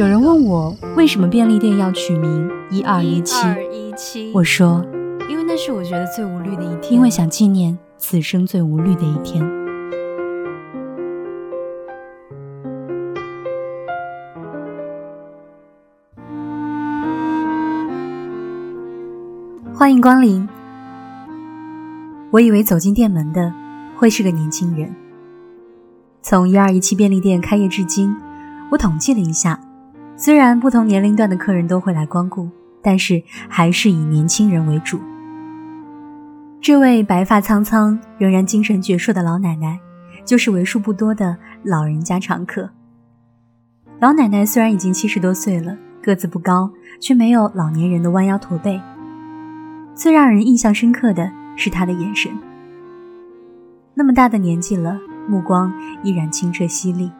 有人问我为什么便利店要取名一二一七？我说，因为那是我觉得最无虑的一天，因为想纪念此生最无虑的一天。欢迎光临。我以为走进店门的会是个年轻人。从一二一七便利店开业至今，我统计了一下。虽然不同年龄段的客人都会来光顾，但是还是以年轻人为主。这位白发苍苍、仍然精神矍铄的老奶奶，就是为数不多的老人家常客。老奶奶虽然已经七十多岁了，个子不高，却没有老年人的弯腰驼背。最让人印象深刻的是她的眼神，那么大的年纪了，目光依然清澈犀利。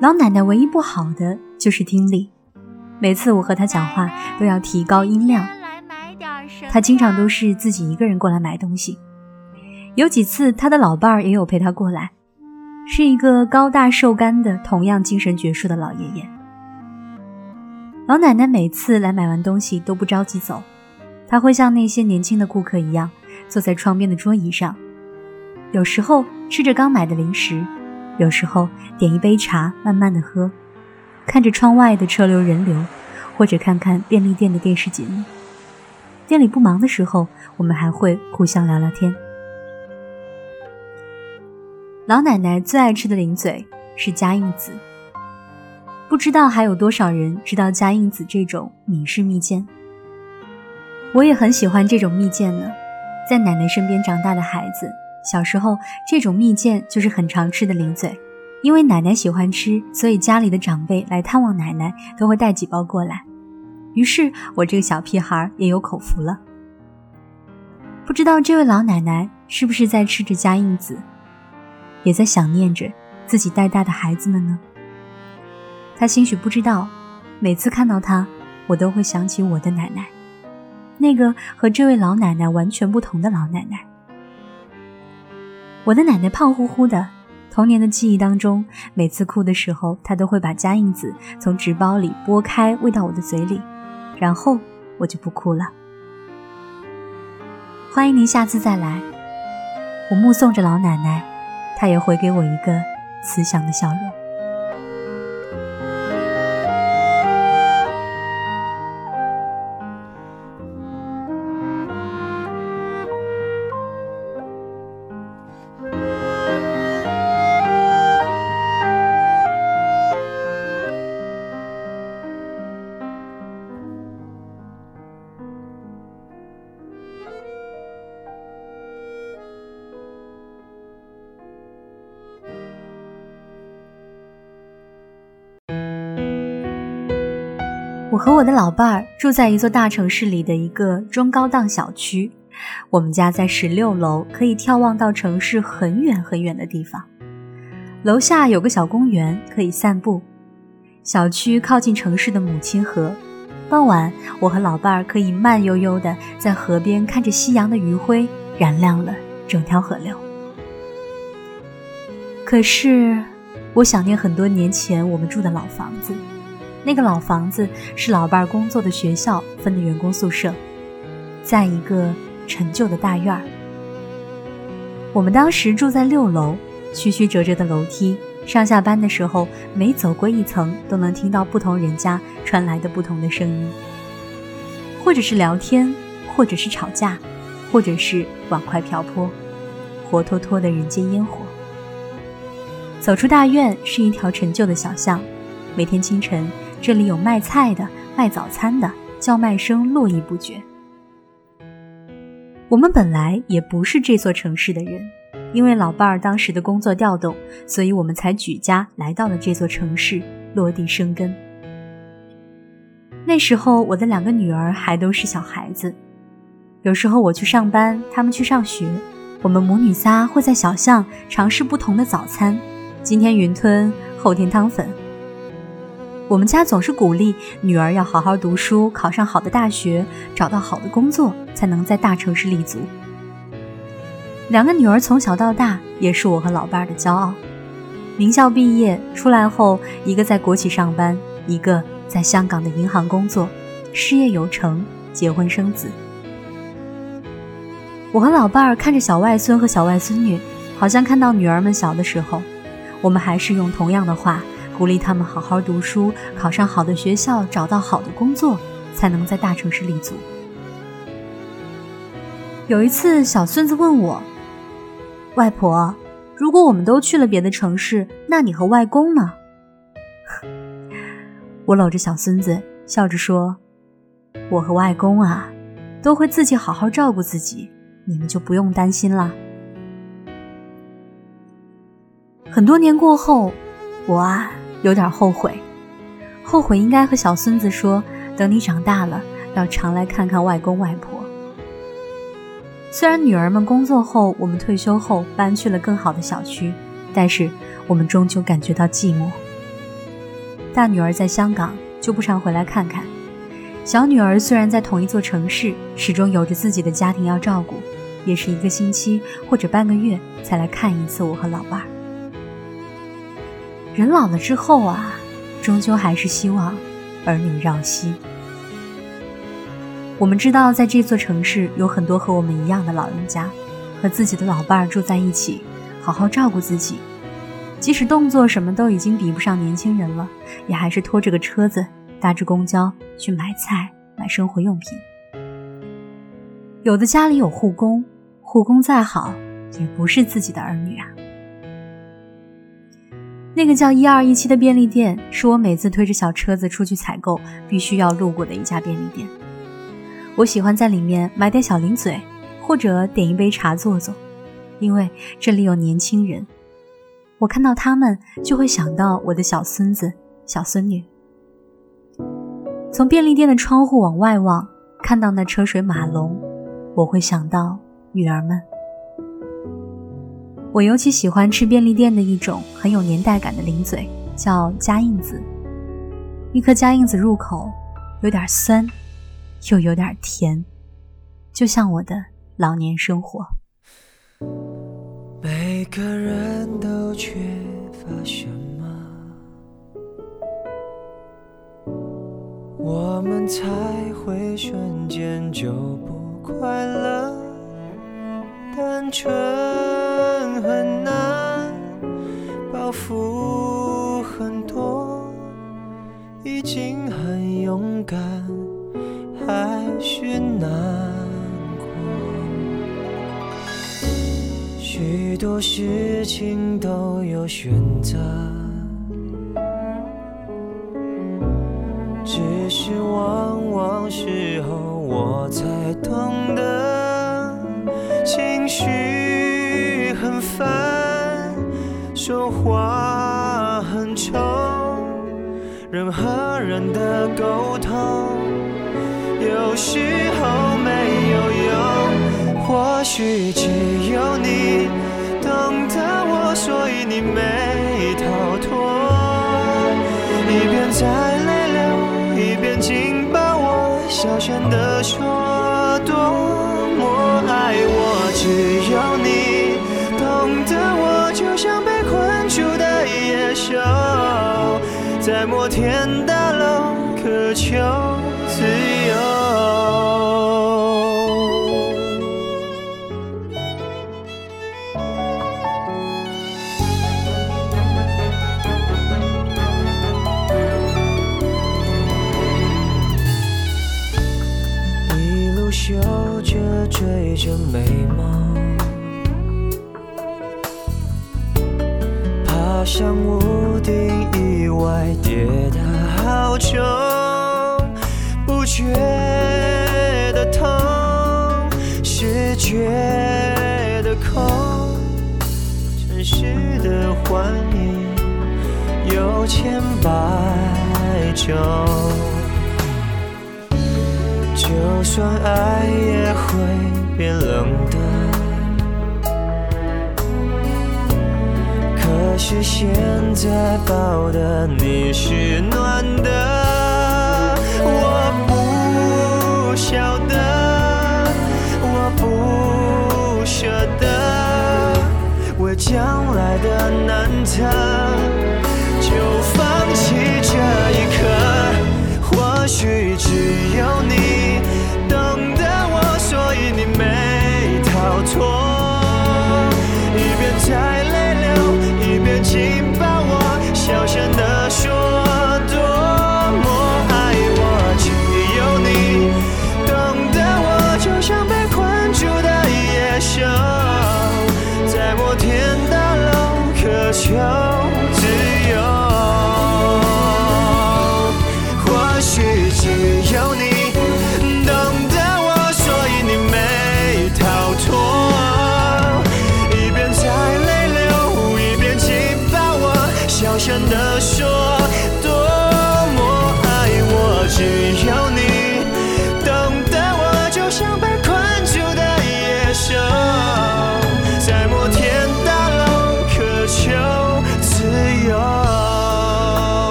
老奶奶唯一不好的就是听力，每次我和他讲话都要提高音量。他经常都是自己一个人过来买东西，有几次他的老伴儿也有陪他过来，是一个高大瘦干的、同样精神矍铄的老爷爷。老奶奶每次来买完东西都不着急走，她会像那些年轻的顾客一样坐在窗边的桌椅上，有时候吃着刚买的零食。有时候点一杯茶，慢慢的喝，看着窗外的车流人流，或者看看便利店的电视节目。店里不忙的时候，我们还会互相聊聊天。老奶奶最爱吃的零嘴是嘉应子，不知道还有多少人知道嘉应子这种闽式蜜饯。我也很喜欢这种蜜饯呢，在奶奶身边长大的孩子。小时候，这种蜜饯就是很常吃的零嘴，因为奶奶喜欢吃，所以家里的长辈来探望奶奶都会带几包过来。于是我这个小屁孩也有口福了。不知道这位老奶奶是不是在吃着嘉应子，也在想念着自己带大的孩子们呢？她兴许不知道，每次看到她，我都会想起我的奶奶，那个和这位老奶奶完全不同的老奶奶。我的奶奶胖乎乎的，童年的记忆当中，每次哭的时候，他都会把加印子从纸包里剥开，喂到我的嘴里，然后我就不哭了。欢迎您下次再来。我目送着老奶奶，她也回给我一个慈祥的笑容。我和我的老伴儿住在一座大城市里的一个中高档小区，我们家在十六楼，可以眺望到城市很远很远的地方。楼下有个小公园，可以散步。小区靠近城市的母亲河，傍晚我和老伴儿可以慢悠悠地在河边看着夕阳的余晖燃亮了整条河流。可是，我想念很多年前我们住的老房子。那个老房子是老伴儿工作的学校分的员工宿舍，在一个陈旧的大院儿。我们当时住在六楼，曲曲折折的楼梯，上下班的时候每走过一层，都能听到不同人家传来的不同的声音，或者是聊天，或者是吵架，或者是碗筷瓢泼，活脱脱的人间烟火。走出大院是一条陈旧的小巷，每天清晨。这里有卖菜的，卖早餐的，叫卖声络绎不绝。我们本来也不是这座城市的人，因为老伴儿当时的工作调动，所以我们才举家来到了这座城市，落地生根。那时候我的两个女儿还都是小孩子，有时候我去上班，她们去上学，我们母女仨会在小巷尝试不同的早餐，今天云吞，后天汤粉。我们家总是鼓励女儿要好好读书，考上好的大学，找到好的工作，才能在大城市立足。两个女儿从小到大也是我和老伴儿的骄傲。名校毕业出来后，一个在国企上班，一个在香港的银行工作，事业有成，结婚生子。我和老伴儿看着小外孙和小外孙女，好像看到女儿们小的时候，我们还是用同样的话鼓励他们好好读书，考上好的学校，找到好的工作，才能在大城市立足。有一次，小孙子问我。外婆，如果我们都去了别的城市，那你和外公呢？我搂着小孙子，笑着说：“我和外公啊，都会自己好好照顾自己，你们就不用担心了。”很多年过后，我啊有点后悔，后悔应该和小孙子说，等你长大了，要常来看看外公外婆。虽然女儿们工作后，我们退休后搬去了更好的小区，但是我们终究感觉到寂寞。大女儿在香港，就不常回来看看；小女儿虽然在同一座城市，始终有着自己的家庭要照顾，也是一个星期或者半个月才来看一次我和老伴儿。人老了之后啊，终究还是希望儿女绕膝。我们知道，在这座城市有很多和我们一样的老人家，和自己的老伴儿住在一起，好好照顾自己。即使动作什么都已经比不上年轻人了，也还是拖着个车子，搭着公交去买菜、买生活用品。有的家里有护工，护工再好，也不是自己的儿女啊。那个叫一二一七的便利店，是我每次推着小车子出去采购必须要路过的一家便利店。我喜欢在里面买点小零嘴，或者点一杯茶坐坐，因为这里有年轻人。我看到他们，就会想到我的小孙子、小孙女。从便利店的窗户往外望，看到那车水马龙，我会想到女儿们。我尤其喜欢吃便利店的一种很有年代感的零嘴，叫加印子。一颗加印子入口，有点酸。又有点甜，就像我的老年生活。每个人都缺乏什么，我们才会瞬间就不快乐？单纯很难，包袱很多，已经很勇敢。还是难过，许多事情都有选择，只是往往时候我才懂得，说话很冲，人和人的沟通。有时候没有用，或许只有你懂得我，所以你没逃脱。一边在泪流，一边紧抱我，小声地说多么爱我。只有你懂得我，就像被在摩天大楼渴求。自由。是现在抱的你是暖的我不晓得我不舍得为将来的难测就放弃这一刻。或许只有你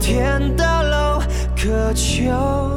天大楼渴求